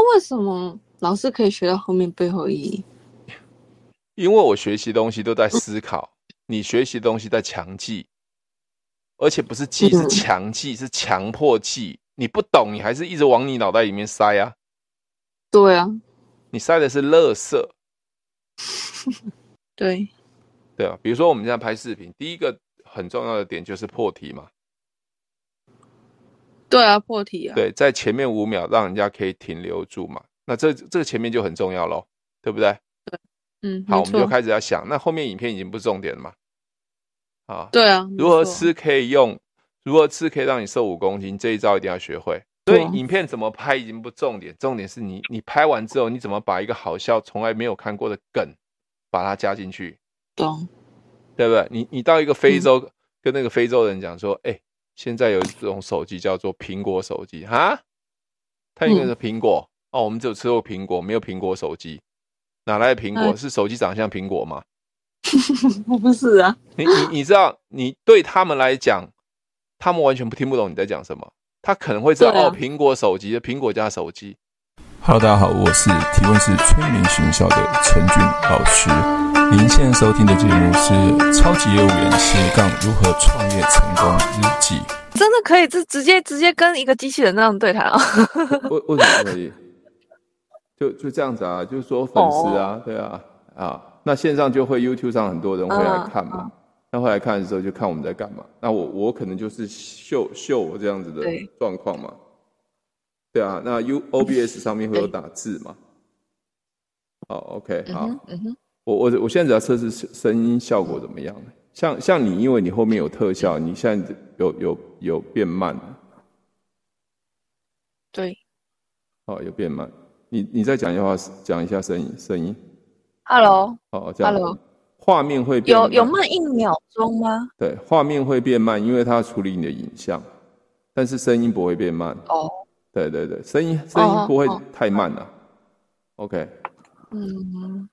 那为什么老师可以学到后面背后意义？因为我学习东西都在思考，嗯、你学习东西在强记，而且不是记，是强记，是强迫记。你不懂，你还是一直往你脑袋里面塞啊。对啊，你塞的是垃圾。对，对啊。比如说我们现在拍视频，第一个很重要的点就是破题嘛。对啊，破题啊。对，在前面五秒让人家可以停留住嘛。那这这个前面就很重要喽，对不对？对，嗯。好，我们就开始要想，那后面影片已经不是重点了嘛。啊，对啊。如何吃可以用？如何吃可以让你瘦五公斤？这一招一定要学会。所以影片怎么拍已经不重点，重点是你你拍完之后，你怎么把一个好笑、从来没有看过的梗，把它加进去？懂，对不对？你你到一个非洲，嗯、跟那个非洲人讲说，哎，现在有一种手机叫做苹果手机，哈，他应该是苹果、嗯、哦，我们只有吃过苹果，没有苹果手机，哪来的苹果？哎、是手机长像苹果吗？不是啊，你你你知道，你对他们来讲。他们完全不听不懂你在讲什么，他可能会知道、啊、哦，苹果手机的苹果加手机。Hello，大家好，我是提问是催眠学校的陈俊老师。您现在收听的节目是《超级业务员斜杠如何创业成功日记》。真的可以直直接直接跟一个机器人那样对谈啊？为为什么可以？就就这样子啊？就是说粉丝啊，oh. 对啊，啊，那线上就会 YouTube 上很多人会来看嘛。Uh, uh. 那后来看的时候就看我们在干嘛。那我我可能就是秀秀我这样子的状况嘛。对，对啊，那 U O B S 上面会有打字嘛？好，OK，好。嗯哼。我我我现在只要测试声音效果怎么样？像像你，因为你后面有特效，你现在有有有变慢。对。哦，有变慢。你你再讲一话，讲一下声音声音。Hello。哦，这样。Hello。画面会变慢有有慢一秒钟吗？对，画面会变慢，因为它要处理你的影像，但是声音不会变慢。哦，对对对，声音声音不会太慢了。OK，嗯，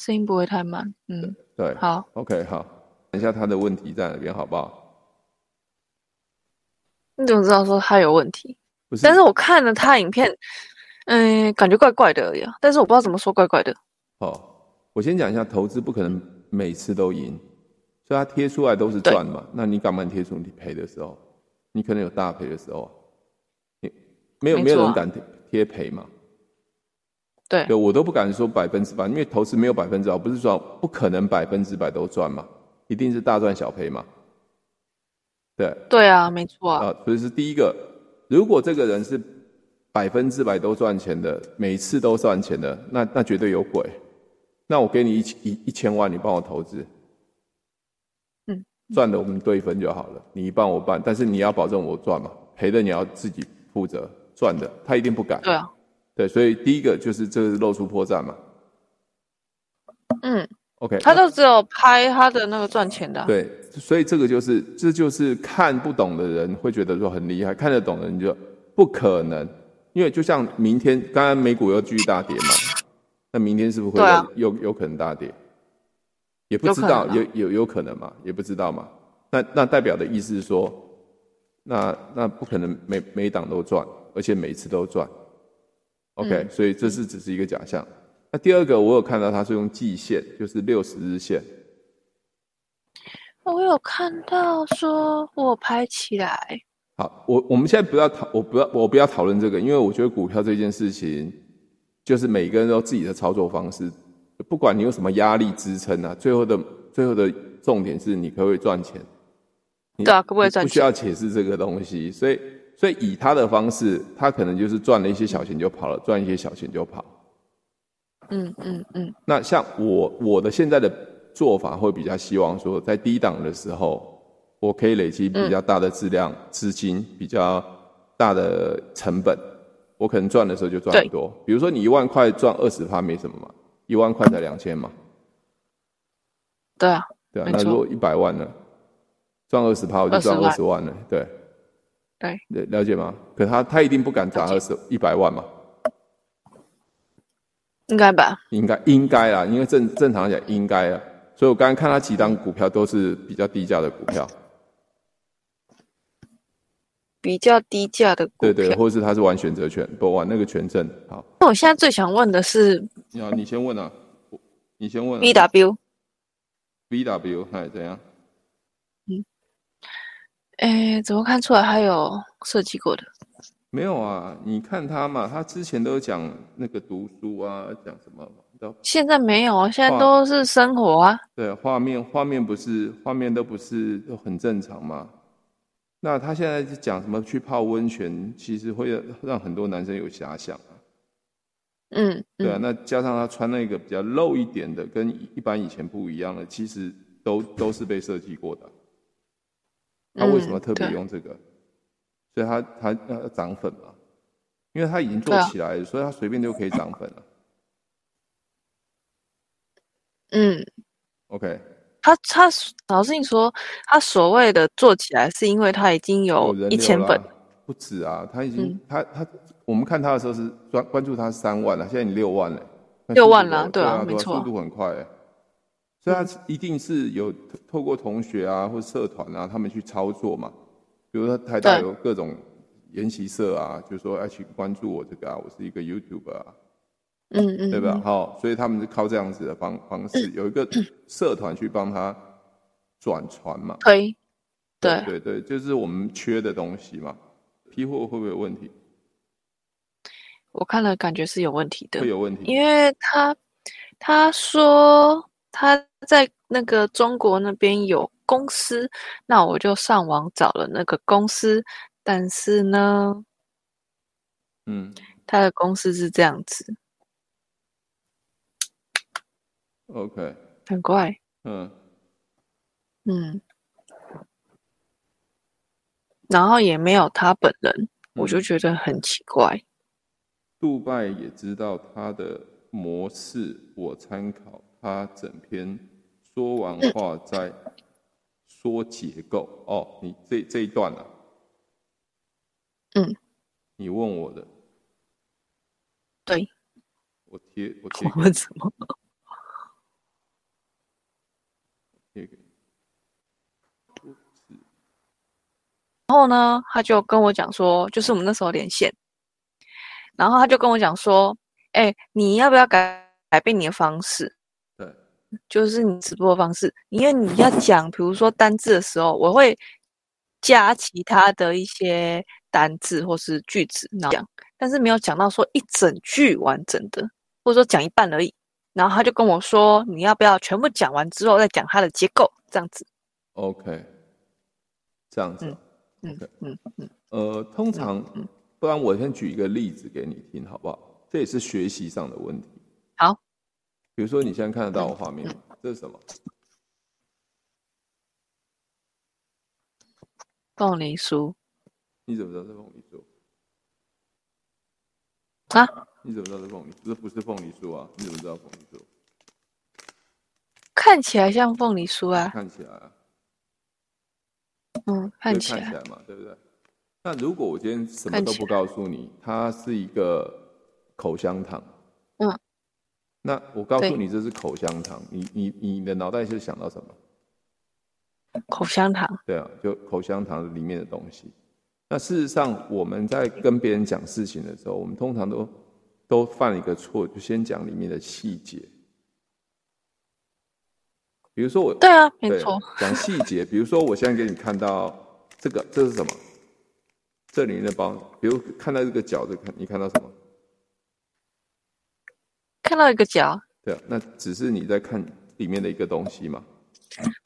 声音不会太慢。嗯，对，好，OK，好，等一下他的问题在哪边，好不好？你怎么知道说他有问题？不是，但是我看了他影片，嗯，感觉怪怪的呀，但是我不知道怎么说怪怪的。哦。我先讲一下，投资不可能每次都赢，所以他贴出来都是赚嘛。那你敢不敢贴出你赔的时候？你可能有大赔的时候，你没有没，没有人敢贴贴赔嘛？对，对我都不敢说百分之百，因为投资没有百分之百，不是说不可能百分之百都赚嘛，一定是大赚小赔嘛。对，对啊，没错啊。啊，所以是第一个，如果这个人是百分之百都赚钱的，每次都赚钱的，那那绝对有鬼。那我给你一一一千万，你帮我投资，嗯，赚的我们对分就好了，你一半我半，但是你要保证我赚嘛，赔的你要自己负责，赚的他一定不敢。对啊，对，所以第一个就是这是露出破绽嘛，嗯，OK，他就只有拍他的那个赚钱的啊，对，所以这个就是这就是看不懂的人会觉得说很厉害，看得懂的人就不可能，因为就像明天刚刚美股又继续大跌嘛。那明天是不是会有有可能大跌？也不知道，有有有可能嘛？也不知道嘛？那那代表的意思是说，那那不可能每每档都赚，而且每次都赚。OK，、嗯、所以这是只是一个假象。那第二个，我有看到他是用季线，就是六十日线。我有看到说我拍起来。好，我我们现在不要讨，我不要我不要讨论这个，因为我觉得股票这件事情。就是每个人都有自己的操作方式，不管你有什么压力支撑啊，最后的最后的重点是你可不可以赚钱？对啊，可不可以赚钱？不需要解释这个东西，所以所以以他的方式，他可能就是赚了一些小钱就跑了，赚一些小钱就跑。嗯嗯嗯。那像我我的现在的做法会比较希望说，在低档的时候，我可以累积比较大的质量资金，比较大的成本。我可能赚的时候就赚很多，比如说你一万块赚二十趴没什么嘛，一万块才两千嘛。对啊，对啊，那如果一百万呢，赚二十趴我就赚二十万了，对，对，了解吗？可他他一定不敢砸二十一百万嘛，应该吧？应该应该啊，因为正正常来讲应该啊，所以我刚刚看他几档股票都是比较低价的股票。比较低价的股票，对对，或者是他是玩选择权，不玩那个权证。好，那我现在最想问的是，你好，你先问啊，你先问、啊。B W B W，哎，怎样？嗯，哎，怎么看出来他有设计过的？没有啊，你看他嘛，他之前都讲那个读书啊，讲什么？现在没有啊，现在都是生活啊。对，画面画面不是画面都不是都很正常吗？那他现在讲什么去泡温泉，其实会让很多男生有遐想啊。嗯，对啊，那加上他穿那个比较露一点的，跟一般以前不一样的，其实都都是被设计过的。他为什么特别用这个？嗯、所以他他要涨粉嘛，因为他已经做起来了，所以他随便就可以涨粉了。嗯，OK。他他老实说，他所谓的做起来，是因为他已经有一千粉，不止啊，他已经、嗯、他他我们看他的时候是关关注他三万了，现在你六万了，六万了，对啊，没错，速度很快，所以他一定是有透过同学啊或社团啊他们去操作嘛，比如说台大有各种研习社啊，就说要去关注我这个啊，我是一个 YouTuber 啊。嗯嗯，对吧？好，所以他们是靠这样子的方方式，有一个社团去帮他转传嘛。推，对对对，就是我们缺的东西嘛。批货会不会有问题？我看了，感觉是有问题的。会有问题，因为他他说他在那个中国那边有公司，那我就上网找了那个公司，但是呢，嗯，他的公司是这样子。OK，很怪。嗯嗯，然后也没有他本人，嗯，我就觉得很奇怪。杜拜也知道他的模式，我参考他整篇说完话再说结构。嗯、哦，你这这一段啊？嗯，你问我的。对。我贴我贴。我问什么？然后呢，他就跟我讲说，就是我们那时候连线，然后他就跟我讲说，哎、欸，你要不要改改变你的方式？对，就是你直播的方式，因为你要讲，比如说单字的时候，我会加其他的一些单字或是句子，然后讲，但是没有讲到说一整句完整的，或者说讲一半而已。然后他就跟我说，你要不要全部讲完之后再讲它的结构，这样子？OK，这样子。嗯嗯嗯嗯，呃，通常，嗯嗯、不然我先举一个例子给你听，好不好？这也是学习上的问题。好，比如说你现在看得到我画面吗？嗯、这是什么？凤梨酥。你怎么知道是凤梨酥？啊？你怎么知道是凤梨酥？这不是凤梨酥啊？你怎么知道凤梨酥？看起来像凤梨酥啊。看起来啊。嗯，看起来，看起来嘛，对不对？那如果我今天什么都不告诉你，它是一个口香糖，嗯，那我告诉你这是口香糖，你你你的脑袋是想到什么？口香糖。对啊，就口香糖里面的东西。那事实上，我们在跟别人讲事情的时候，我们通常都都犯了一个错，就先讲里面的细节。比如说我，对啊，没错，讲细节。比如说，我现在给你看到这个，这是什么？这里面的包，比如看到这个角，就看你看到什么？看到一个角。对啊，那只是你在看里面的一个东西嘛。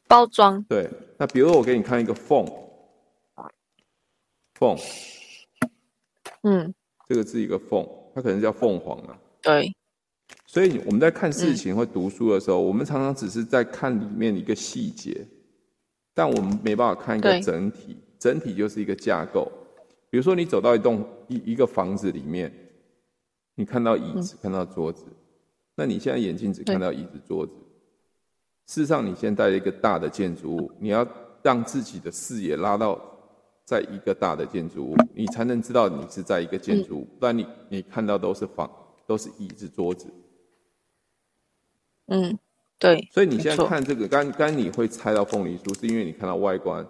包装。对，那比如说我给你看一个缝，缝，嗯，这个是一个凤，它可能叫凤凰啊。对。所以我们在看事情或读书的时候，嗯，我们常常只是在看里面一个细节，但我们没办法看一个整体。整体就是一个架构。比如说，你走到一栋一一个房子里面，你看到椅子，嗯，看到桌子，那你现在眼睛只看到椅子、桌子。事实上，你现在在一个大的建筑物，你要让自己的视野拉到在一个大的建筑物，你才能知道你是在一个建筑物，嗯，不然你你看到都是房，都是椅子、桌子。嗯，对。所以你现在看这个，刚刚你会猜到凤梨酥，是因为你看到外观。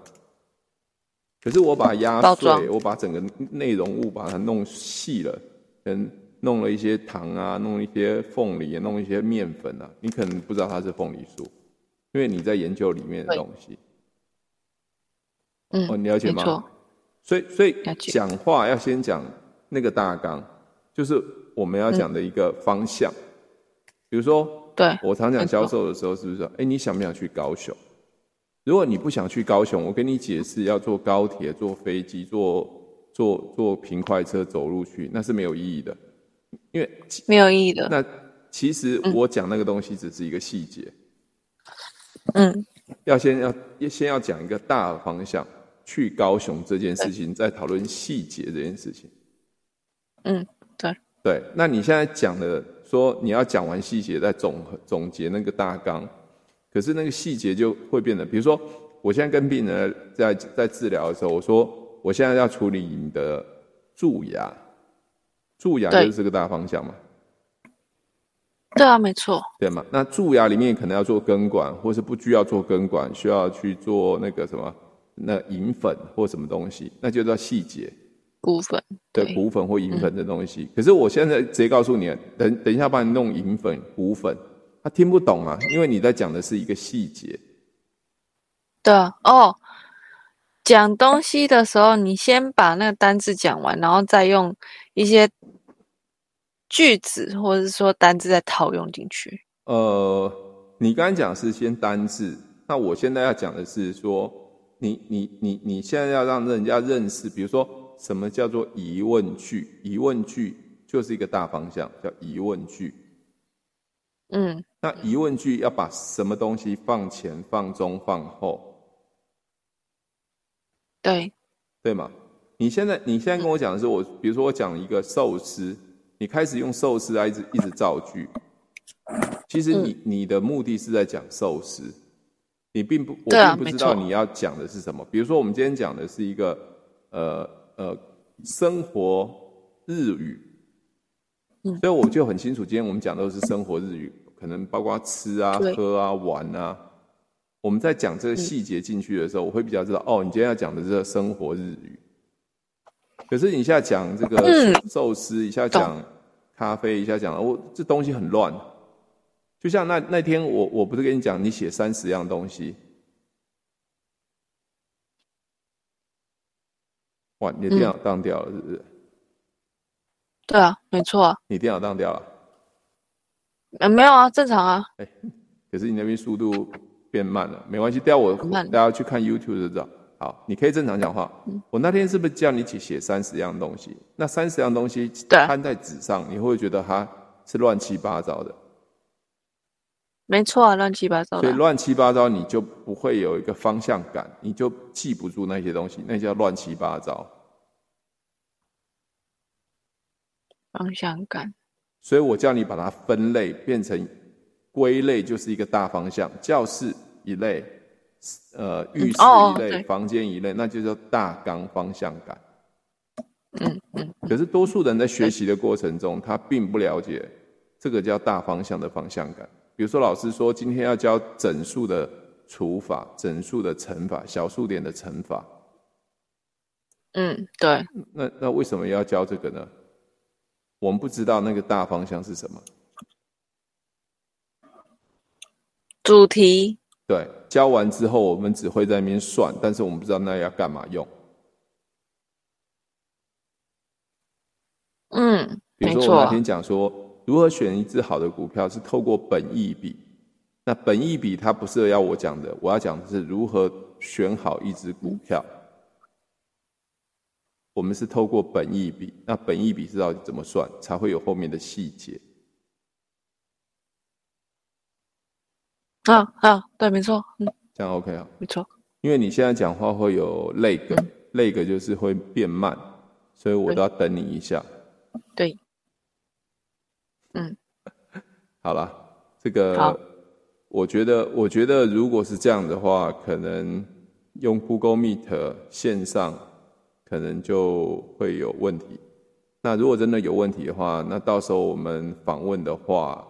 可是我把它压碎，我把整个内容物把它弄细了，跟弄了一些糖啊，弄一些凤梨，弄一些面粉啊，你可能不知道它是凤梨酥，因为你在研究里面的东西。嗯，哦，你了解吗？所以，所以讲话要先讲那个大纲，就是我们要讲的一个方向。嗯、比如说，对我常讲销售的时候，是不是说，哎，你想不想去高雄？如果你不想去高雄，我跟你解释要坐高铁、坐飞机、坐坐坐平快车走路去，那是没有意义的，因为没有意义的。那其实我讲那个东西只是一个细节。嗯，要先要先要讲一个大的方向。去高雄这件事情，再讨论细节这件事情。嗯，对对。那你现在讲的说你要讲完细节，再总总结那个大纲，可是那个细节就会变得，比如说，我现在跟病人在在治疗的时候，我说我现在要处理你的蛀牙，蛀牙就是这个大方向嘛。对啊，没错。对嘛？那蛀牙里面可能要做根管，或是不需要做根管，需要去做那个什么？那银粉或什么东西，那就叫细节。骨粉，对，骨粉或银粉的东西。嗯、可是我现在直接告诉你，等等一下帮你弄银粉、骨粉，他听不懂啊，因为你在讲的是一个细节。对啊，哦，讲东西的时候，你先把那个单字讲完，然后再用一些句子或者是说单字再套用进去。呃，你刚才讲是先单字，那我现在要讲的是说。你你你你现在要让人家认识，比如说什么叫做疑问句？疑问句就是一个大方向，叫疑问句。嗯，那疑问句要把什么东西放前、放中、放后？对，对吗？你现在你现在跟我讲的是我，比如说我讲一个寿司，你开始用寿司来一直一直造句，其实你你的目的是在讲寿司。你并不，我并不知道你要讲的是什么。比如说，我们今天讲的是一个，呃呃，生活日语，嗯，所以我就很清楚，今天我们讲的都是生活日语，可能包括吃啊、喝啊、玩啊。我们在讲这个细节进去的时候，我会比较知道，哦，你今天要讲的是生活日语。可是你一下讲这个寿司，一下讲咖啡，一下讲，我这东西很乱。就像那那天我我不是跟你讲，你写三十样东西，哇，你的电脑当掉了是不是？对啊，没错啊。你电脑当掉了？呃，没有啊，正常啊。哎，可是你那边速度变慢了，没关系，待会我大家去看 YouTube 就知道。好，你可以正常讲话。我那天是不是叫你写写三十样东西？那三十样东西摊在纸上，你会不会觉得它是乱七八糟的？没错啊，乱七八糟的。所以乱七八糟，你就不会有一个方向感，你就记不住那些东西，那叫乱七八糟。方向感。所以我叫你把它分类，变成归类，就是一个大方向。教室一类，呃，浴室一类，房间一类，那就叫大纲方向感。嗯嗯。可是多数人在学习的过程中，他并不了解这个叫大方向的方向感。比如说，老师说今天要教整数的除法、整数的乘法、小数点的乘法。嗯，对。那那为什么要教这个呢？我们不知道那个大方向是什么。主题。对，教完之后我们只会在那边算，但是我们不知道那要干嘛用。嗯，比如说我那天讲说。如何选一只好的股票是透过本益比，那本益比它不是要我讲的，我要讲的是如何选好一只股票。我们是透过本益比，那本益比是到底怎么算，才会有后面的细节。啊啊，对，没错，嗯，这样 OK 啊，没错。因为你现在讲话会有 lag，lag 就是会变慢，所以我都要等你一下。对。嗯，好了，这个，我觉得，我觉得如果是这样的话，可能用 Google Meet 线上，可能就会有问题。那如果真的有问题的话，那到时候我们访问的话，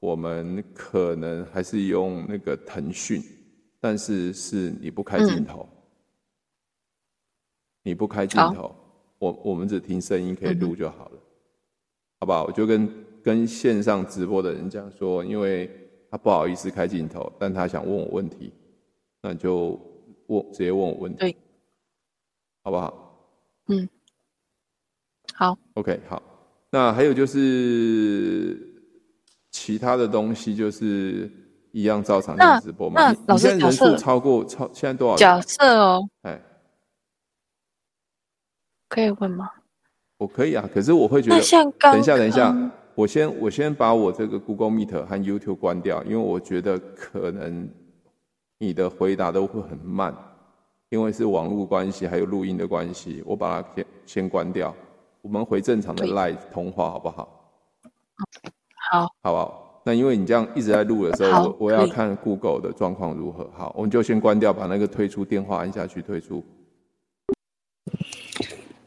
我们可能还是用那个腾讯，但是是你不开镜头。你不开镜头，我我们只听声音可以录就好了，嗯、好不好？我就跟跟线上直播的人讲说，因为他不好意思开镜头，但他想问我问题，那就问直接问我问题，对，好不好？嗯，好，OK，好。那还有就是其他的东西，就是一样照常在直播嘛。那，那老师，现在人数超过超现在多少？假设哦，哎。可以问吗？我可以啊，可是我会觉得，等一下，等一下，我先我先把我这个 Google Meet 和 YouTube 关掉，因为我觉得可能你的回答都会很慢，因为是网络关系，还有录音的关系，我把它先先关掉，我们回正常的 Live 通话好不好？好，好好不好？那因为你这样一直在录的时候，我我要看 Google 的状况如何。好，我们就先关掉，把那个退出电话按下去退出。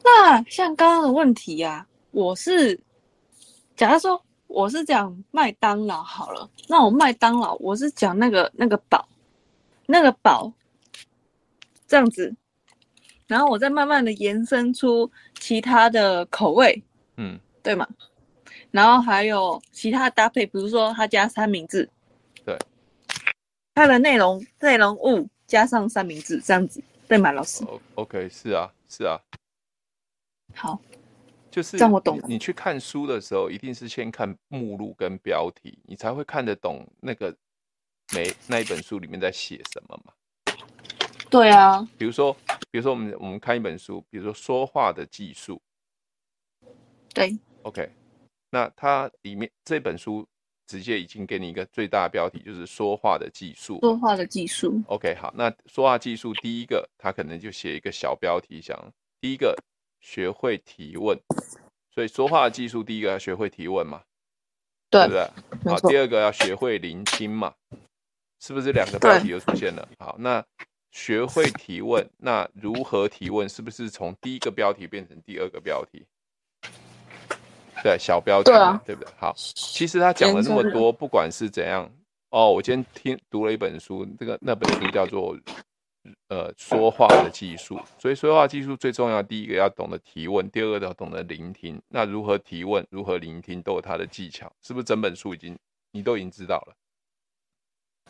那像刚刚的问题呀、啊，我是，假如说我是讲麦当劳好了，那我麦当劳我是讲那个那个堡，那个堡，这样子，然后我再慢慢的延伸出其他的口味，嗯，对吗？然后还有其他搭配，比如说他加三明治，对，它的内容内容物加上三明治这样子，对吗，老师？OK，是啊，是啊。好，就是这样我懂。你去看书的时候，一定是先看目录跟标题，你才会看得懂那个每那一本书里面在写什么嘛。对啊，比如说，比如说我们我们看一本书，比如说说话的技术。对，OK，那它里面这本书直接已经给你一个最大的标题，就是说话的技术。说话的技术。OK，好，那说话技术第一个，他可能就写一个小标题，想第一个。学会提问，所以说话的技术，第一个要学会提问嘛，对，对不对？好，第二个要学会聆听嘛，是不是两个标题又出现了？好，那学会提问，那如何提问？是不是从第一个标题变成第二个标题？对，小标题，对啊，对不对？好，其实他讲了那么多，不管是怎样，哦，我今天听读了一本书，这个那本书叫做。呃，说话的技术，所以说话技术最重要，第一个要懂得提问，第二个要懂得聆听。那如何提问，如何聆听，都有它的技巧，是不是？整本书已经你都已经知道了。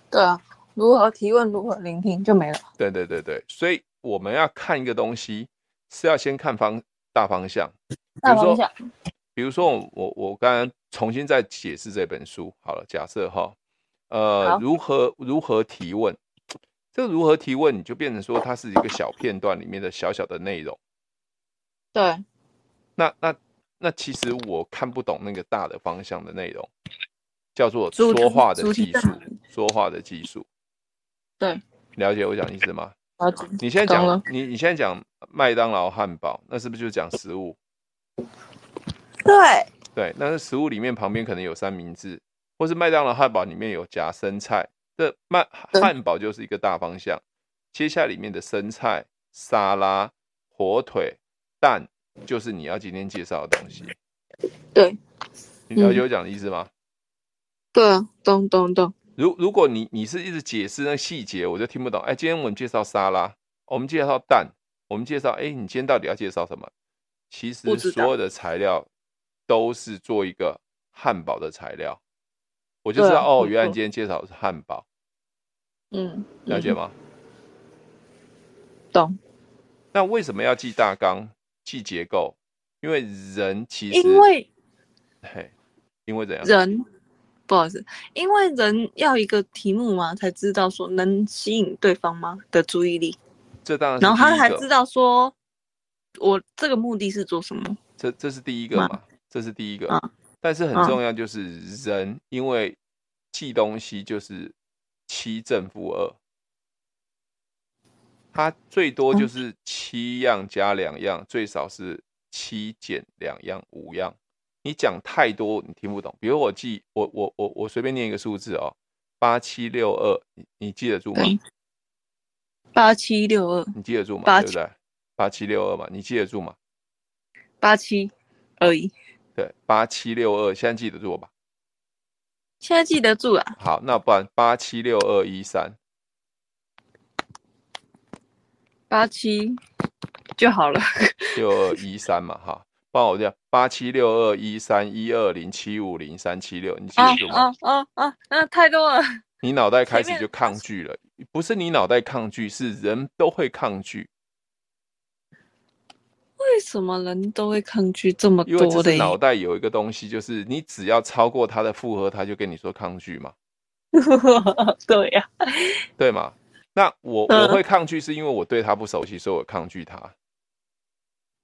对啊，如何提问，如何聆听就没了。对对对对，所以我们要看一个东西，是要先看方大方向。大方向。比如说，我我刚刚重新再解释这本书，好了，假设哈，呃，如何如何提问。这个如何提问，你就变成说它是一个小片段里面的小小的内容。对。那那那其实我看不懂那个大的方向的内容，叫做说话的技术。说话的技术。对。了解我讲意思吗？你现在讲你你现在讲麦当劳汉堡，那是不是就讲食物？对。对，那是食物里面旁边可能有三明治，或是麦当劳汉堡里面有夹生菜。这麦汉堡就是一个大方向，接下来里面的生菜、沙拉、火腿、蛋，就是你要今天介绍的东西。对，你了解我讲的意思吗？对啊，懂懂懂。如如果你你是一直解释那细节，我就听不懂。哎，今天我们介绍沙拉，我们介绍蛋，我们介绍，哎，你今天到底要介绍什么？其实所有的材料都是做一个汉堡的材料。我就知道哦，原来今天介绍的是汉堡。嗯，了解吗？懂。那为什么要记大纲、记结构？因为人其实因为，嘿，因为怎样？人不好意思，因为人要一个题目嘛，才知道说能吸引对方吗的注意力。这当然。然后他还知道说，我这个目的是做什么？这这是第一个嘛？这是第一个。啊但是很重要，就是人因为记东西就是七正负二，它最多就是七样加两样，最少是七减两样五样。你讲太多你听不懂。比如我记我我我我随便念一个数字哦，八七六二，你你记得住吗？八七六二，你记得住吗？对不对？八七六二嘛，你记得住吗？八七而已。对，八七六二，现在记得住吧？现在记得住了。好，那不然八七六二一三，八七就好了。六二一三嘛，哈，帮我这样，八七六二一三一二零七五零三七六，你记得住吗？啊啊啊啊！太多了。你脑袋开始就抗拒了，不是你脑袋抗拒，是人都会抗拒。为什么人都会抗拒这么多的？因为这脑袋有一个东西，就是你只要超过他的负荷，他就跟你说抗拒嘛。对呀、啊，对嘛？那我我会抗拒，是因为我对他不熟悉，所以我抗拒他。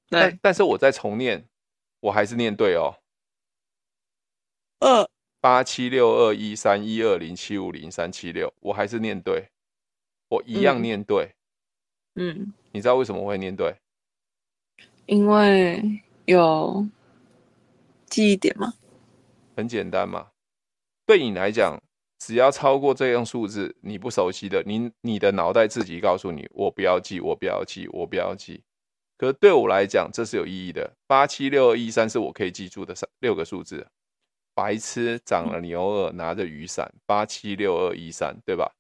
对但但是我在重念，我还是念对哦。二八七六二一三一二零七五零三七六，我还是念对，我一样念对。嗯，你知道为什么我会念对？因为有记忆点吗？很简单嘛，对你来讲，只要超过这样数字，你不熟悉的，你你的脑袋自己告诉你，我不要记，我不要记，我不要记。可是对我来讲，这是有意义的。八七六二一三是我可以记住的三六个数字。白痴长了牛耳，拿着雨伞，八七六二一三，对吧？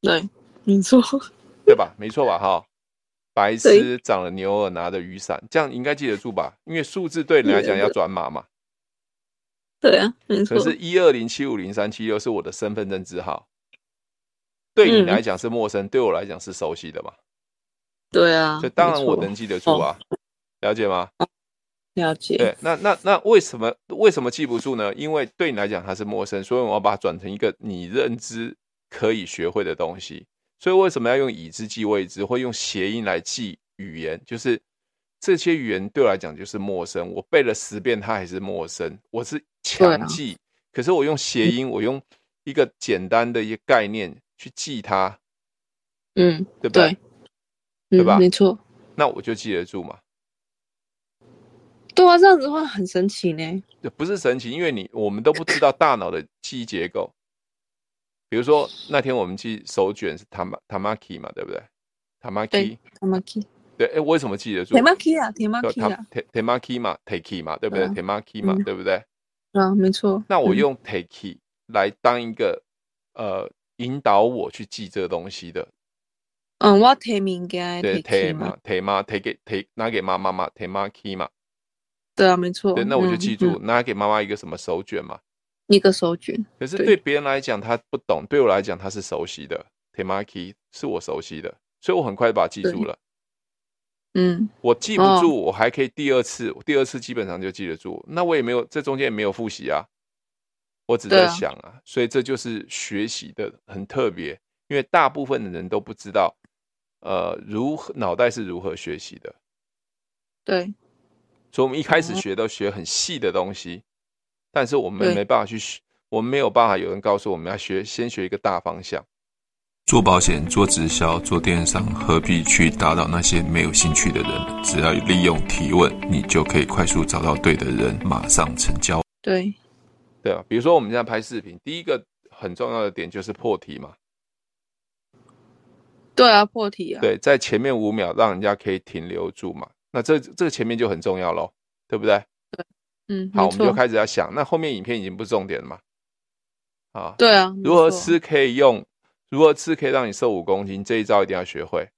对，没错，对吧？没错吧？哈。白痴长了牛耳，拿着雨伞，这样应该记得住吧？因为数字对你来讲要转码嘛。对啊，没错。可是，一二零七五零三七六是我的身份证字号，对你来讲是陌生，嗯、对我来讲是熟悉的嘛？对啊，所以当然我能记得住啊，哦、了解吗？了解。对，那那那为什么为什么记不住呢？因为对你来讲它是陌生，所以我要把它转成一个你认知可以学会的东西。所以为什么要用已知记未知，或用谐音来记语言？就是这些语言对我来讲就是陌生，我背了十遍它还是陌生。我是强记，啊、可是我用谐音，我用一个简单的一个概念去记它，嗯，对不对？对，对吧？没错。那我就记得住嘛。对啊，这样子的话很神奇呢。不是神奇，因为你我们都不知道大脑的记忆结构。比如说那天我们记手卷是 tam tamaki 嘛，对不对？tamaki tamaki 对，哎，为什么记得住？tamaki 啊，tamaki 啊，tamaki 嘛，taki 嘛，对不对？tamaki 嘛，对不对？啊，没错。那我用 taki 来当一个呃引导我去记这个东西的。嗯，我提名给对提嘛，提嘛，提给 t a 拿给妈妈嘛，tamaki 嘛。对啊，没错。对，那我就记住拿给妈妈一个什么手卷嘛。一个手卷，可是对别人来讲他不懂，对我来讲他是熟悉的。Temaki 是我熟悉的，所以我很快就把它记住了。嗯，我记不住，我还可以第二次，第二次基本上就记得住。那我也没有，这中间也没有复习啊，我只在想啊，所以这就是学习的很特别，因为大部分的人都不知道，呃，如何脑袋是如何学习的。对，所以我们一开始学都学很细的东西。但是我们没办法去学，我们没有办法有人告诉我们要学，先学一个大方向。做保险、做直销、做电商，何必去打扰那些没有兴趣的人？只要利用提问，你就可以快速找到对的人，马上成交。对，对啊，比如说我们现在拍视频，第一个很重要的点就是破题嘛。对啊，破题啊。对，在前面五秒让人家可以停留住嘛。那这这个前面就很重要喽，对不对？嗯，好，我们就开始要想，那后面影片已经不是重点了嘛？啊，对啊，如何吃可以用，如何吃可以让你瘦五公斤，这一招一定要学会。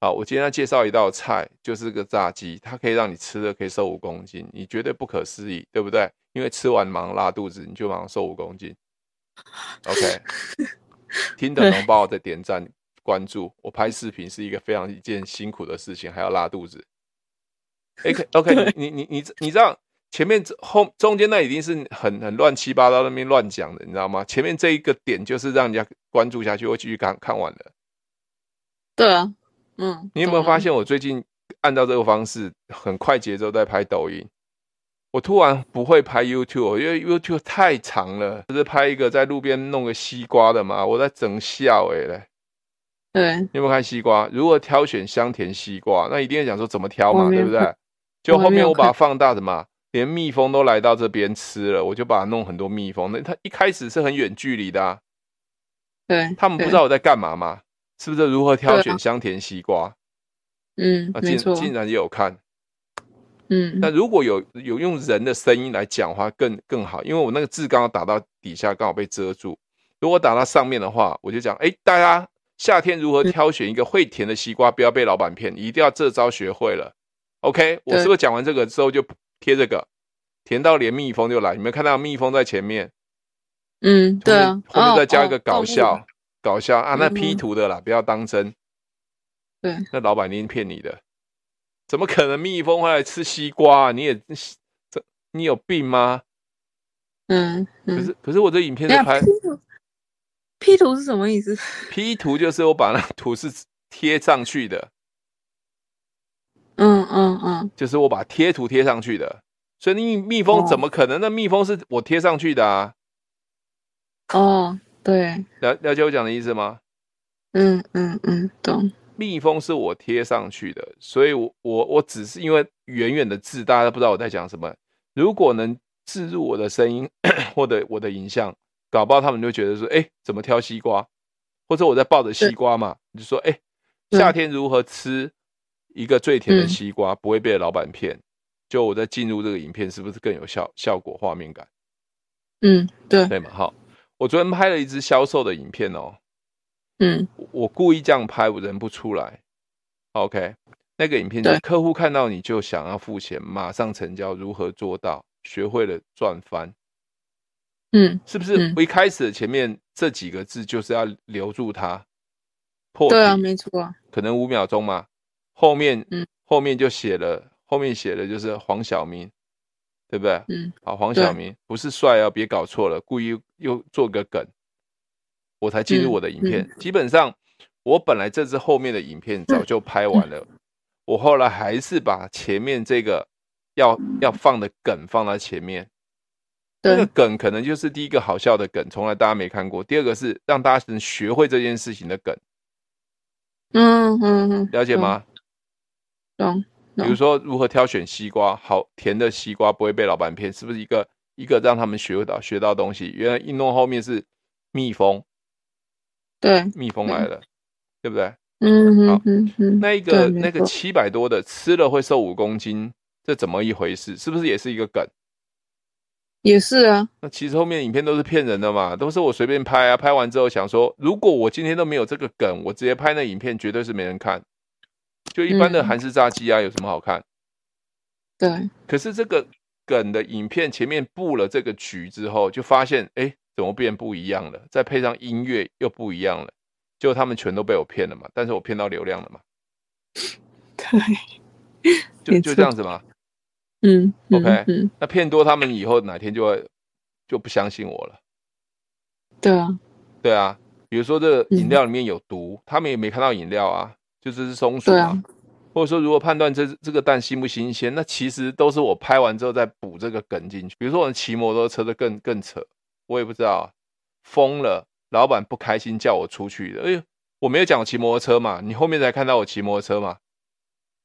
好，我今天要介绍一道菜，就是个炸鸡，它可以让你吃了可以瘦五公斤，你绝对不可思议，对不对？因为吃完马上拉肚子，你就马上瘦五公斤。OK，听的能帮我再点赞关注，我拍视频是一个非常一件辛苦的事情，还要拉肚子。OK，OK，你你你你知道？前面后中间那已经是很很乱七八糟那边乱讲的，你知道吗？前面这一个点就是让人家关注下去，会继续看看完的。对啊，嗯，你有没有发现我最近按照这个方式，很快节奏在拍抖音？我突然不会拍 YouTube，因为 YouTube 太长了。就是拍一个在路边弄个西瓜的嘛，我在整笑哎嘞。对，你有没有看西瓜？如何挑选香甜西瓜，那一定要讲说怎么挑嘛，对不对？就后面我把它放大什么？连蜜蜂都来到这边吃了，我就把它弄很多蜜蜂。那它一开始是很远距离的，啊，对，他们不知道我在干嘛吗？是不是如何挑选香甜西瓜？嗯，啊，竟竟然也有看，嗯。那如果有有用人的声音来讲话更更好，因为我那个字刚好打到底下，刚好被遮住。如果打到上面的话，我就讲，哎，大家夏天如何挑选一个会甜的西瓜，不要被老板骗，你一定要这招学会了。OK，我是不是讲完这个之后就贴这个，甜到连蜜蜂就来？你们看到蜜蜂在前面？嗯，对啊，后面再加一个搞笑，哦哦、搞笑啊，那 P 图的啦，嗯、不要当真。对，那老板一定骗你的，怎么可能蜜蜂会来吃西瓜？你也这，你有病吗？嗯，嗯可是可是我这影片在拍 P 图，P 图是什么意思？P 图就是我把那图是贴上去的。嗯嗯嗯，就是我把贴图贴上去的，所以蜜蜜蜂怎么可能？那蜜蜂是我贴上去的啊。哦，对，了了解我讲的意思吗？嗯嗯嗯，懂。蜜蜂是我贴上去的，所以我我我只是因为远远的字，大家都不知道我在讲什么。如果能置入我的声音 或者我的影像，搞不好他们就觉得说，哎，怎么挑西瓜？或者我在抱着西瓜嘛，你就说，哎，夏天如何吃一个最甜的西瓜，不会被老板骗？就我在进入这个影片，是不是更有效效果、画面感？嗯，对，对嘛，好。我昨天拍了一支销售的影片哦，嗯，我故意这样拍，我人不出来。OK，那个影片就是客户看到你就想要付钱，马上成交，如何做到？学会了赚翻，嗯，是不是？我一开始的前面这几个字就是要留住他，破对啊，没错啊，可能五秒钟嘛，后面，嗯，后面就写了，后面写的就是黄晓明。对不对？嗯，好，黄晓明不是帅啊，别搞错了，故意又做个梗，我才进入我的影片。嗯嗯、基本上，我本来这支后面的影片早就拍完了，我后来还是把前面这个要要放的梗放在前面。这个梗可能就是第一个好笑的梗，从来大家没看过；第二个是让大家能学会这件事情的梗。嗯嗯嗯，了解吗？懂。比如说，如何挑选西瓜，好甜的西瓜不会被老板骗，是不是一个一个让他们学到学到东西？原来一弄后面是蜜蜂，对，蜜蜂来了，对，对不对？嗯好嗯嗯，那一个那个七百多的吃了会瘦五公斤，这怎么一回事？是不是也是一个梗？也是啊。那其实后面影片都是骗人的嘛，都是我随便拍啊，拍完之后想说，如果我今天都没有这个梗，我直接拍那影片绝对是没人看。就一般的韩式炸鸡啊，有什么好看？对。可是这个梗的影片前面布了这个局之后，就发现，哎，怎么变不一样了？再配上音乐又不一样了，就他们全都被我骗了嘛。但是我骗到流量了嘛。对。就就这样子嘛。嗯。OK。那骗多他们以后哪天就会就不相信我了。对啊。对啊。比如说这个饮料里面有毒，他们也没看到饮料啊。就这只松鼠嘛，啊、或者说如果判断这这个蛋新不新鲜，那其实都是我拍完之后再补这个梗进去。比如说我骑摩托车的更更扯，我也不知道啊，疯了，老板不开心叫我出去的。哎呦，我没有讲骑摩托车嘛，你后面才看到我骑摩托车嘛。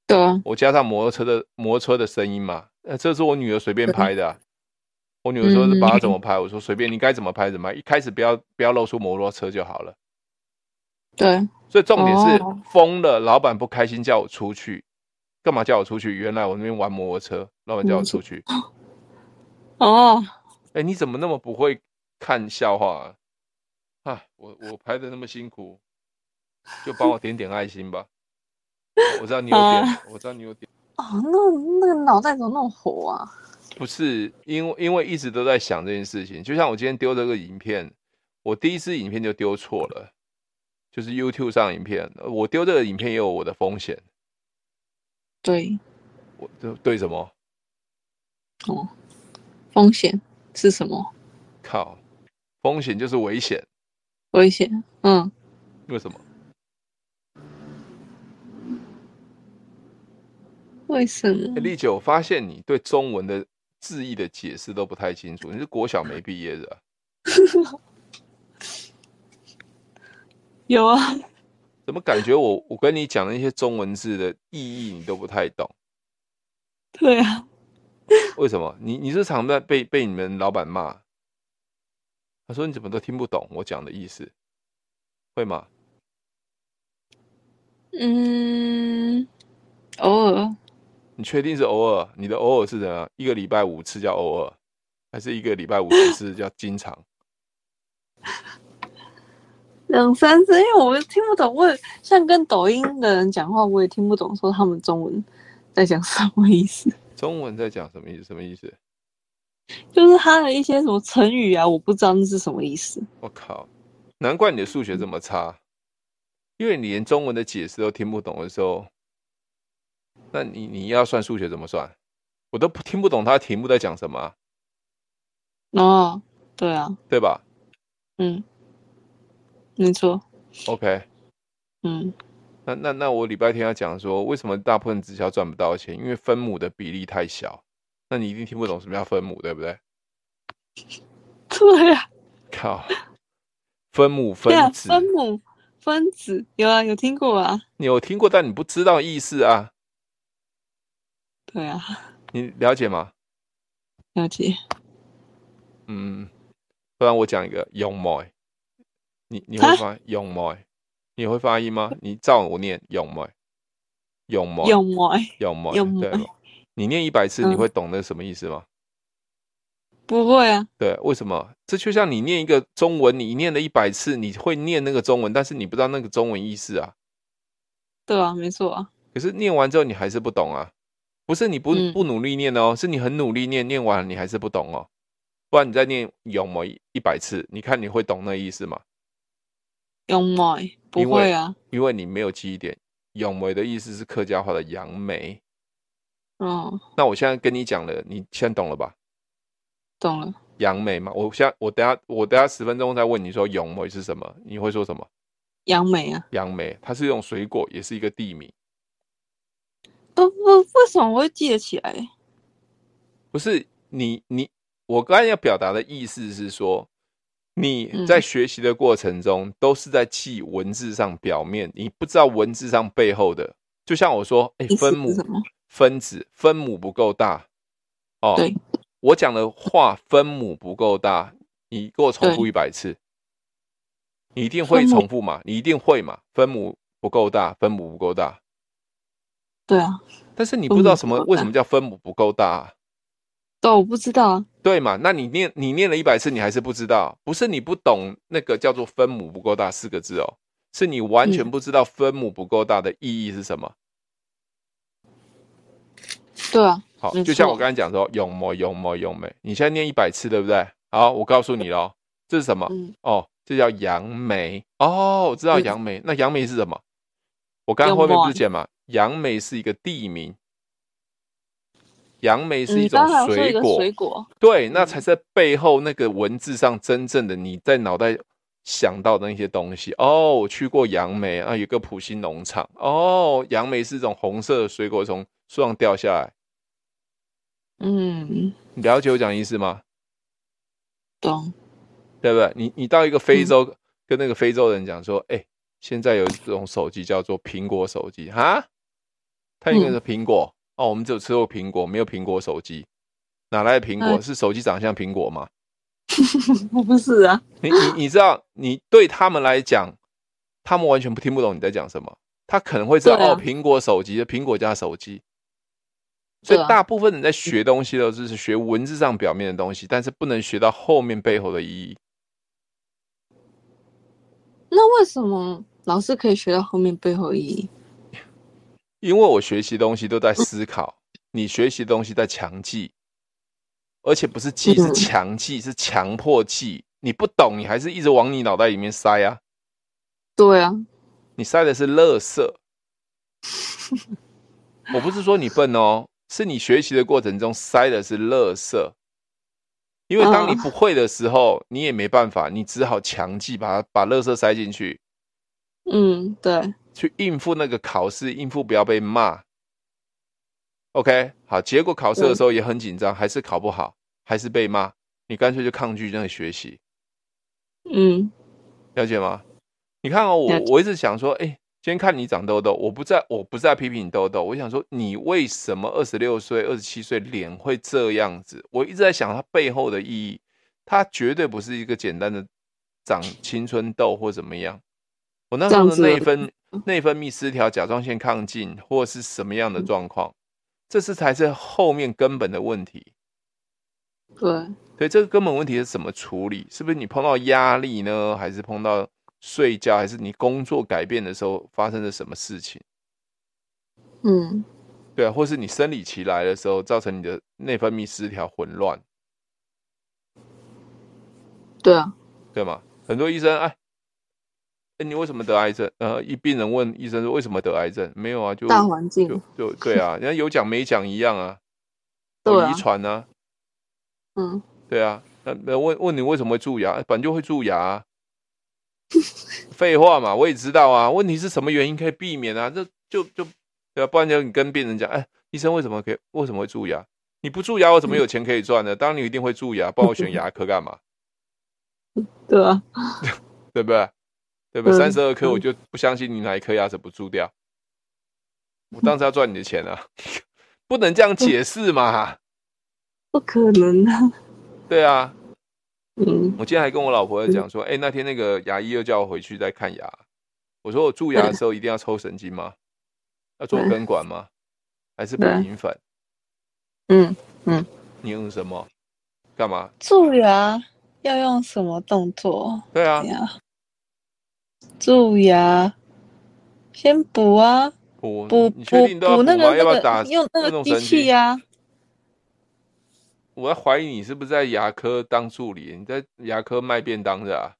对啊，我加上摩托车的摩托车的声音嘛。呃这是我女儿随便拍的，啊。我女儿说是把它怎么拍，我说随便，你该怎么拍怎么拍，一开始不要不要露出摩托车就好了。对。所以重点是疯了，老板不开心叫我出去，干嘛叫我出去？原来我那边玩摩托车，老板叫我出去。哦，哎，你怎么那么不会看笑话啊？啊，我我拍的那么辛苦，就帮我点点爱心吧。我知道你有点，我知道你有点。哦，那那个脑袋怎么那么火啊？不是，因为因为一直都在想这件事情。就像我今天丢这个影片，我第一支影片就丢错了。就是 YouTube 上影片，我丢这个影片也有我的风险。对，我对对什么？哦，风险是什么？靠，风险就是危险。危险，嗯。为什么？为什么？丽姐，我发现你对中文的字义的解释都不太清楚。你是国小没毕业的啊？有啊，怎么感觉我我跟你讲的那些中文字的意义你都不太懂？对啊，为什么？你你是常在被被你们老板骂？他说你怎么都听不懂我讲的意思，会吗？嗯，偶尔。你确定是偶尔？你的偶尔是怎样？一个礼拜五次叫偶尔，还是一个礼拜五次叫经常？两三次，因为我听不懂。我也像跟抖音的人讲话，我也听不懂，说他们中文在讲什么意思。中文在讲什么意思？什么意思？就是他的一些什么成语啊，我不知道那是什么意思。我靠，难怪你的数学这么差，因为你连中文的解释都听不懂的时候，那你你要算数学怎么算？我都听不懂他题目在讲什么啊。哦，对啊，对吧？嗯，没错。OK，嗯，那那那我礼拜天要讲说，为什么大部分直销赚不到钱？因为分母的比例太小。那你一定听不懂什么叫分母，对不对？对啊。靠，分母分子，分母分子有啊，有听过啊。你有听过，但你不知道意思啊。对啊。你了解吗？了解。嗯，不然我讲一个用麦，你你会发用麦？你会发音吗？你照我念用麦，用麦，用麦，用麦，用麦，你念一百次，你会懂那什么意思吗？不会啊。对，为什么？这就像你念一个中文，你念了一百次，你会念那个中文，但是你不知道那个中文意思啊。对啊，没错啊。可是念完之后，你还是不懂啊。不是你不不努力念哦，是你很努力念，念完你还是不懂哦。不然你再念永梅一百次，你看你会懂那意思吗？永梅不会啊，因为你没有记忆点。永梅的意思是客家话的杨梅。哦，那我现在跟你讲了，你现在懂了吧？懂了。杨梅嘛，我现在我等下我等下十分钟再问你说永梅是什么，你会说什么？杨梅啊，杨梅，它是一种水果，也是一个地名。不不，为什么我会记得起来？不是你你。我刚才要表达的意思是说，你在学习的过程中都是在记文字上表面，你不知道文字上背后的。就像我说，哎，分母、分子、分母不够大。哦，对，我讲的话，分母不够大，你给我重复一百次，你一定会重复嘛？你一定会嘛？分母不够大，分母不够大。对啊，但是你不知道什么？为什么叫分母不够大啊？对，我不知道啊。对嘛？那你念你念了一百次，你还是不知道？不是你不懂那个叫做“分母不够大”四个字哦，是你完全不知道分母不够大的意义是什么？嗯、对啊。好，就像我刚才讲说，永没永没永没，你现在念一百次，对不对？好，我告诉你喽，这是什么？嗯、哦，这叫杨梅。哦，我知道杨梅。那杨梅是什么？我刚刚后面不是讲嘛？杨梅是一个地名。杨梅是一种水果，水果对，那才在背后那个文字上真正的你在脑袋想到的那些东西。哦，我去过杨梅啊，有个普兴农场。哦，杨梅是一种红色的水果，从树上掉下来。嗯，你了解我讲意思吗？懂，对不对？你你到一个非洲，嗯、跟那个非洲人讲说，哎，现在有一种手机叫做苹果手机，哈，它应该是苹果。嗯哦，我们只有吃过苹果，没有苹果手机，哪来的苹果？嗯、是手机长像苹果吗？不是啊。你你你知道，你对他们来讲，他们完全不听不懂你在讲什么。他可能会知道、啊、哦，苹果手机的苹果加手机。所以大部分人在学东西的时候，是学文字上表面的东西，但是不能学到后面背后的意义。那为什么老师可以学到后面背后的意义？因为我学习东西都在思考，你学习东西在强记，而且不是记，是强记，是强迫记。你不懂，你还是一直往你脑袋里面塞啊。对啊，你塞的是垃圾。我不是说你笨哦，是你学习的过程中塞的是垃圾。因为当你不会的时候，你也没办法，你只好强记，把它把垃圾塞进去。嗯，对。去应付那个考试，应付不要被骂。OK，好，结果考试的时候也很紧张，还是考不好，还是被骂，你干脆就抗拒那个学习。嗯，了解吗？你看哦，我我一直想说，哎，今天看你长痘痘，我不在，我不在批评你痘痘，我想说，你为什么二十六岁、二十七岁脸会这样子？我一直在想它背后的意义，它绝对不是一个简单的长青春痘或怎么样。我那时候的内分内分泌失调、甲状腺亢进，或是什么样的状况，这是才是后面根本的问题。对，对，这个根本问题是怎么处理？是不是你碰到压力呢？还是碰到睡觉，还是你工作改变的时候发生了什么事情？嗯，对啊，或是你生理期来的时候，造成你的内分泌失调、混乱。对啊，对吗？很多医生哎，哎，你为什么得癌症？呃，一病人问医生说为什么得癌症？没有啊，就大环境，就就对啊，人家有讲没讲一样啊，有遗传啊，嗯，对啊，那问问你为什么会蛀牙？本就会蛀牙啊，废话嘛，我也知道啊。问题是什么原因可以避免啊？这就就对啊，不然就你跟病人讲，哎，医生为什么可以为什么会蛀牙？你不蛀牙，我怎么有钱可以赚呢？当然你一定会蛀牙，帮我选牙科干嘛？对啊，对不对？对不对？三十二颗，我就不相信你哪一颗牙齿不蛀掉。我当时要赚你的钱啊，不能这样解释嘛？不可能啊！对啊，嗯，我今天还跟我老婆在讲说，哎，那天那个牙医又叫我回去再看牙。我说我蛀牙的时候一定要抽神经吗？要做根管吗？还是补银粉？嗯嗯，你用什么？干嘛？蛀牙。要用什么动作？对啊，蛀牙，先补啊，补补补补那个那个用那个机器呀。我要怀疑你是不是在牙科当助理？你在牙科卖便当的啊？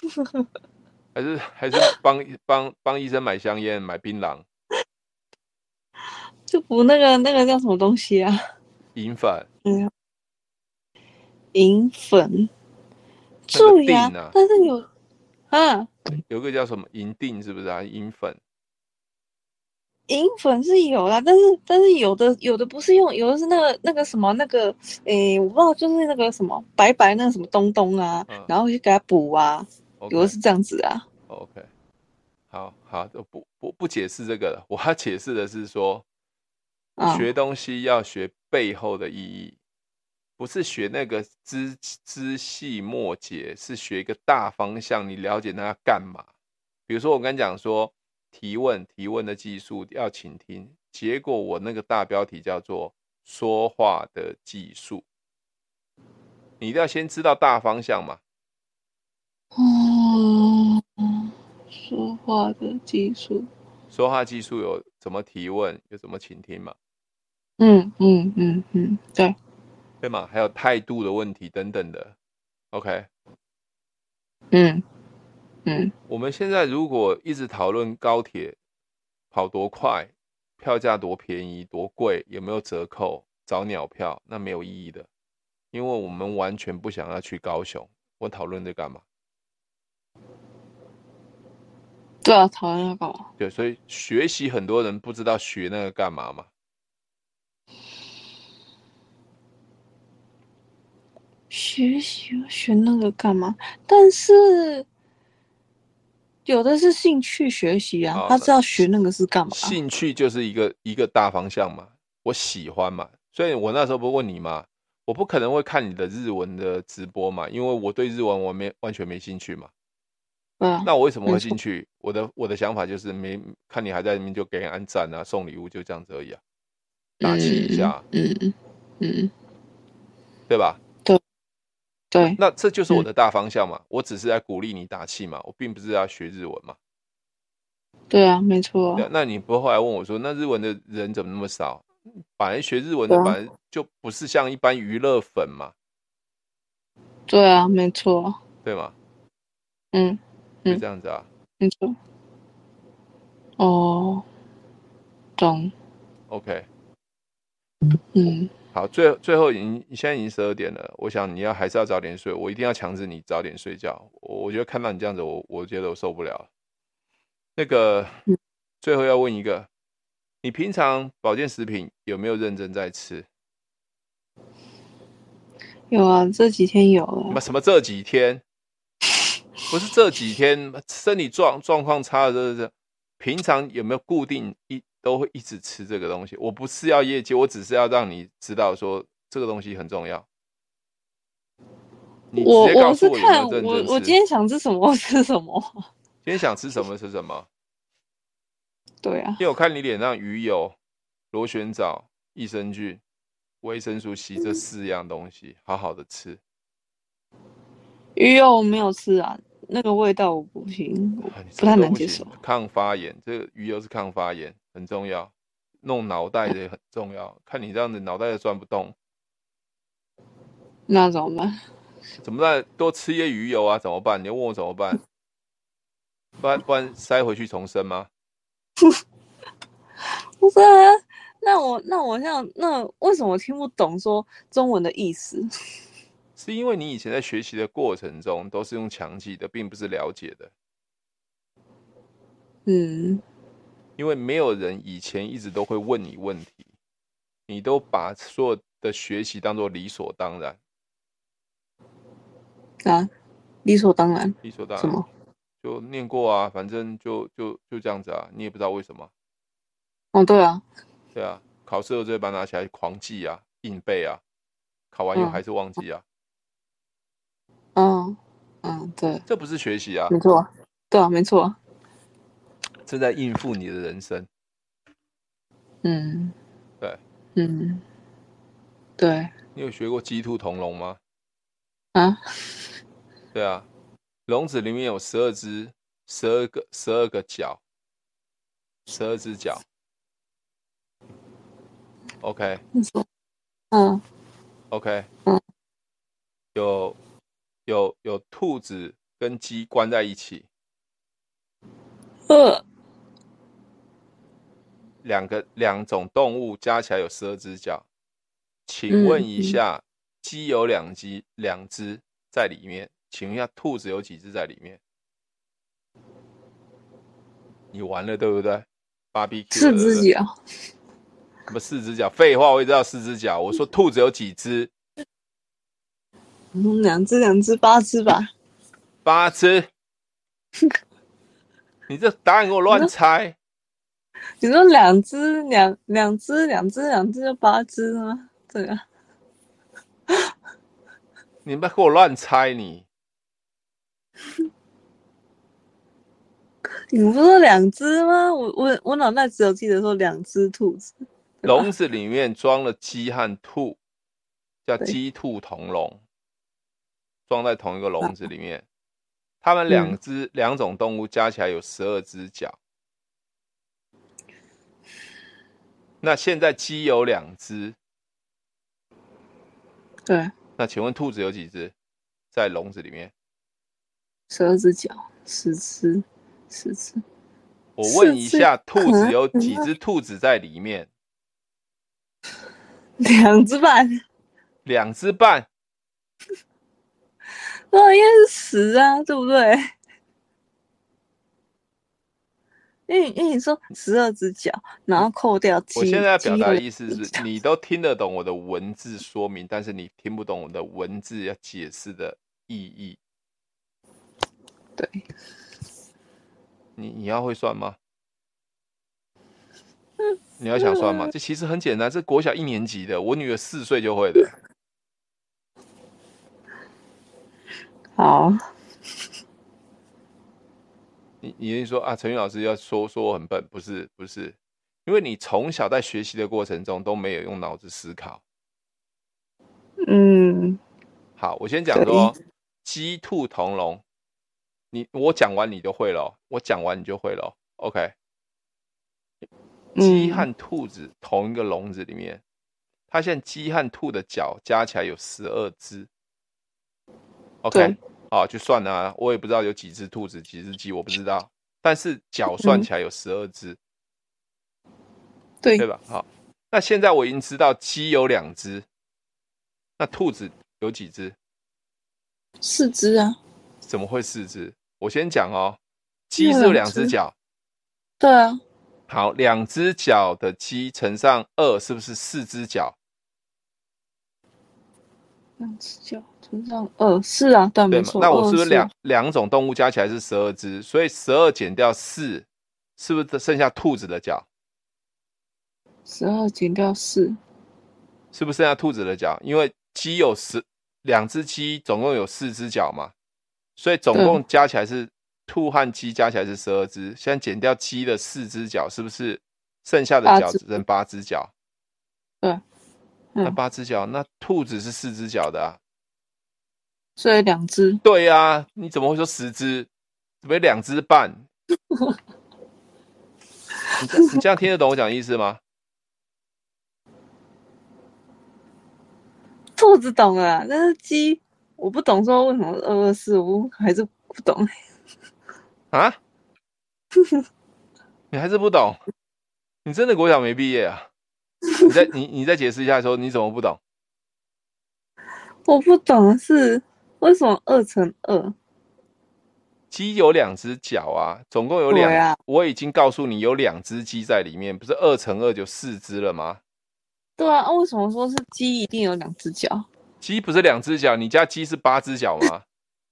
还是还是帮帮帮医生买香烟、买槟榔？就补那个那个叫什么东西啊？银粉。嗯，银粉。蛀牙，啊、但是有啊，有个叫什么银锭，是不是啊？银粉，银粉是有啦，但是但是有的有的不是用，有的是那个那个什么那个，诶、欸，我不知道，就是那个什么白白那个什么东东啊，嗯、然后去给它补啊，okay, 有的是这样子啊。OK，好好，就不不不解释这个了，我要解释的是说，啊、学东西要学背后的意义。不是学那个枝枝细末节，是学一个大方向。你了解那要干嘛？比如说，我跟你讲说提问，提问的技术要倾听。结果我那个大标题叫做说话的技术。你一定要先知道大方向嘛。哦，说话的技术。说话技术有怎么提问，有怎么倾听嘛？嗯嗯嗯嗯，对。对吗？还有态度的问题等等的，OK，嗯嗯，我们现在如果一直讨论高铁跑多快，票价多便宜多贵，有没有折扣，找鸟票，那没有意义的，因为我们完全不想要去高雄。我讨论这干嘛？对啊，讨论要干嘛？对，所以学习很多人不知道学那个干嘛嘛。学习学那个干嘛？但是有的是兴趣学习啊，他知道学那个是干嘛？兴趣就是一个一个大方向嘛，我喜欢嘛，所以我那时候不问你嘛，我不可能会看你的日文的直播嘛，因为我对日文我没完全没兴趣嘛。嗯，那我为什么会兴趣？我的我的想法就是没看你还在里面就给人按赞啊，送礼物就这样子而已啊，打气一下，嗯嗯嗯，对吧？对，那这就是我的大方向嘛。嗯、我只是在鼓励你打气嘛，我并不是要学日文嘛。对啊，没错、啊。那你不会后来问我说，那日文的人怎么那么少？本来学日文的本来就不是像一般娱乐粉嘛。对啊，没错。对吗？嗯，就这样子啊。没错。哦，懂。OK。嗯。好，最最后已经现在已经十二点了，我想你要还是要早点睡，我一定要强制你早点睡觉。我我觉得看到你这样子，我我觉得我受不了。那个最后要问一个，你平常保健食品有没有认真在吃？有啊，这几天有了。什么这几天？不是这几天，身体状状况差的，这这平常有没有固定一？都会一直吃这个东西。我不是要业绩，我只是要让你知道说这个东西很重要。我有没有认真吃。我我我今天想吃什么 吃什么。今天想吃什么吃什么。对啊。因为我看你脸上鱼油、螺旋藻、益生菌、维生素 C 这四样东西，好好的吃。鱼油我没有吃啊，那个味道我不行，啊不太能接受。抗发炎，这个鱼油是抗发炎，很重要。弄脑袋的也很重要，看你这样子脑袋也转不动，那怎么办？怎么办？多吃一些鱼油啊？怎么办？你要问我怎么办？不然不然塞回去重生吗？不是啊，那我那我像那为什么听不懂说中文的意思？是因为你以前在学习的过程中都是用强记的，并不是了解的。嗯。因为没有人以前一直都会问你问题，你都把所有的学习当做理所当然。啊，理所当然，理所当然，什么？就念过啊，反正就就就这样子啊，你也不知道为什么。哦，对啊，对啊，考试的时候把它拿起来狂记啊，硬背啊，考完以后还是忘记啊。嗯嗯，对，这不是学习啊，没错，对啊，没错。正在应付你的人生，嗯，对，嗯，对。你有学过鸡兔同笼吗？啊？对啊，笼子里面有十二只，十二个，十二个脚，十二只脚。OK。嗯。OK。嗯。有有有兔子跟鸡关在一起。呃。两个两种动物加起来有十二只脚，请问一下，鸡、嗯、有两只两只在里面，请问一下兔子有几只在里面？你完了对不对？BBQ 四只脚？什么四只脚？废话，我也知道四只脚。我说兔子有几只？嗯，两只两只八只吧。八只？你这答案给我乱猜。你说两只两两只两只两只就八只吗？对啊，你不要给我乱猜你。你不是说两只吗？我我我脑袋只有记得说两只兔子。笼子里面装了鸡和兔，叫鸡兔同笼，装在同一个笼子里面。它们两只两种动物加起来有十二只脚。那现在鸡有两只，对。那请问兔子有几只在笼子里面？十二只脚，十只，十只。我问一下，兔子有几只兔子在里面？两只半。两只半。那应该是十啊，对不对？因为因为你说十二只脚，然后扣掉七。我现在要表达的意思是你都听得懂我的文字说明，但是你听不懂我的文字要解释的意义。对。你你要会算吗？你要想算吗？这其实很简单，这国小一年级的，我女儿四岁就会的。好。你你说啊，陈宇老师要说说我很笨，不是不是，因为你从小在学习的过程中都没有用脑子思考。嗯，好，我先讲说鸡兔同笼，你我讲完你就会了，我讲完你就会了，OK？鸡和兔子同一个笼子里面，它现在鸡和兔的脚加起来有十二只，OK？啊，就算了啊，我也不知道有几只兔子，几只鸡，我不知道。但是脚算起来有十二只，对对吧？好，那现在我已经知道鸡有两只，那兔子有几只？四只啊？怎么会四只？我先讲哦，鸡是有两只脚，对啊。好，两只脚的鸡乘上二，是不是四只脚？两只脚。乘上二是啊，对，没错。那我是不是两两种动物加起来是十二只？所以十二减掉四，是不是剩下兔子的脚？十二减掉四，是不是剩下兔子的脚？因为鸡有十两只鸡，总共有四只脚嘛，所以总共加起来是兔和鸡加起来是十二只。现在减掉鸡的四只脚，是不是剩下的脚只剩八只脚？对，那八只脚，那兔子是四只脚的啊。所以两只。对呀、啊，你怎么会说十只？怎么两只半？你这你这样听得懂我讲的意思吗？兔子懂了，但是鸡我不懂，说为什么二二四五还是不懂。啊？你还是不懂？你真的国小没毕业啊？你再你你再解释一下，说你怎么不懂？我不懂是为什么二乘二？鸡有两只脚啊，总共有两。啊、我已经告诉你有两只鸡在里面，不是二乘二就四只了吗？对啊，为什么说是鸡一定有两只脚？鸡不是两只脚，你家鸡是八只脚吗？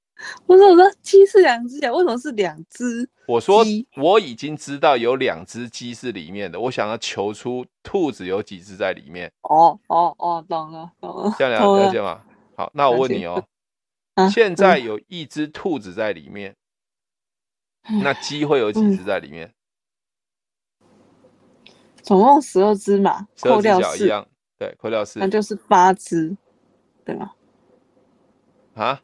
不是，我说鸡是两只脚，为什么是两只？我说我已经知道有两只鸡是里面的，我想要求出兔子有几只在里面。哦哦哦，懂了懂了，这样了了解吗？好，那我问你哦，啊、现在有一只兔子在里面。那鸡会有几只在里面？嗯、总共十二只嘛，扣掉四，对，扣掉四，那就是八只，对吗？啊？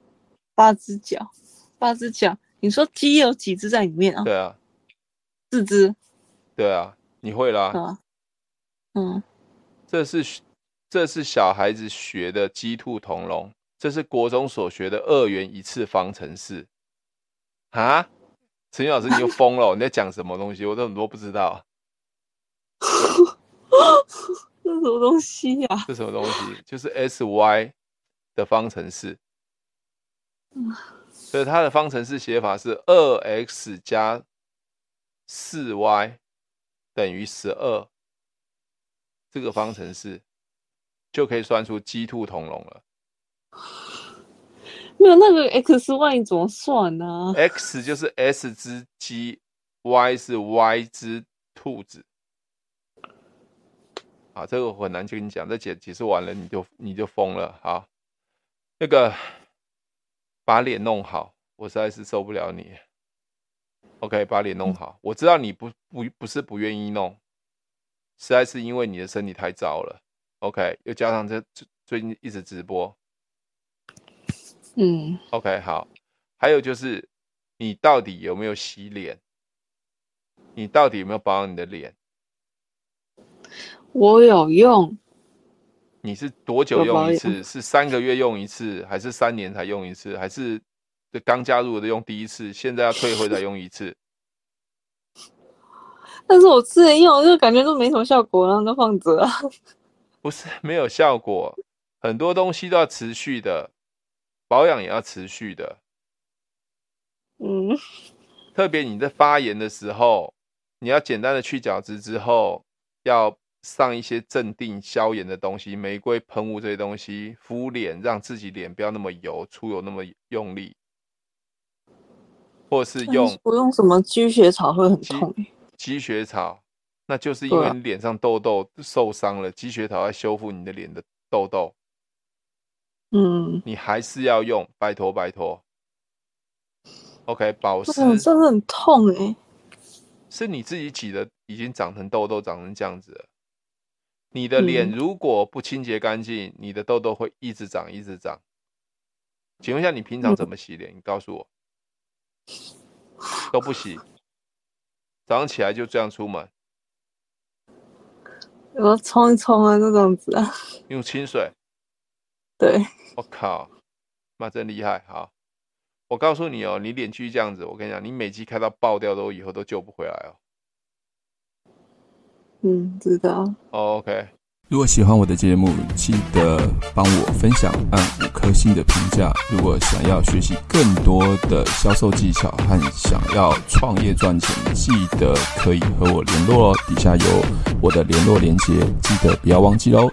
八只脚，八只脚。你说鸡有几只在里面啊？对啊，四只。对啊，你会啦。啊、嗯，这是这是小孩子学的鸡兔同笼，这是国中所学的二元一次方程式。啊？陈老师，你又疯了！你在讲什么东西？我都很多不知道。这是什么东西呀、啊？这什么东西？就是 S Y 的方程式。所以它的方程式写法是二 x 加四 y 等于十二。这个方程式就可以算出鸡兔同笼了。没有那个 x y 怎么算呢、啊、？x 就是 s 只鸡，y 是 y 只兔子。好，这个我很难去跟你讲，这解解释完了你就你就疯了。好，那个把脸弄好，我实在是受不了你。OK，把脸弄好，我知道你不不不是不愿意弄，实在是因为你的身体太糟了。OK，又加上这最近一直直播。嗯，OK，好，还有就是，你到底有没有洗脸？你到底有没有保养你的脸？我有用。你是多久用一次？是三个月用一次，还是三年才用一次？还是刚加入的用第一次，现在要退回再用一次？但是我之前用，就感觉都没什么效果，然后就放着。不是没有效果，很多东西都要持续的。保养也要持续的，嗯，特别你在发炎的时候，你要简单的去角质之后，要上一些镇定消炎的东西，玫瑰喷雾这些东西敷脸，让自己脸不要那么油，出油那么用力，或是用不用什么积雪草会很痛？积雪草，那就是因为你脸上痘痘受伤了，积雪草要修复你的脸的痘痘。嗯，你还是要用，拜托拜托。OK，保湿真的很痛哎、欸，是你自己挤的，已经长成痘痘，长成这样子了。你的脸如果不清洁干净，嗯、你的痘痘会一直长，一直长。请问一下，你平常怎么洗脸？嗯、你告诉我，都不洗，早上起来就这样出门？我冲一冲啊，这种子啊，用清水。对。我靠，妈真厉害！好，我告诉你哦，你脸继续这样子，我跟你讲，你美肌开到爆掉都以后都救不回来哦。嗯，知道。Oh, OK。如果喜欢我的节目，记得帮我分享，按五颗星的评价。如果想要学习更多的销售技巧和想要创业赚钱，记得可以和我联络哦。底下有我的联络连接，记得不要忘记哦。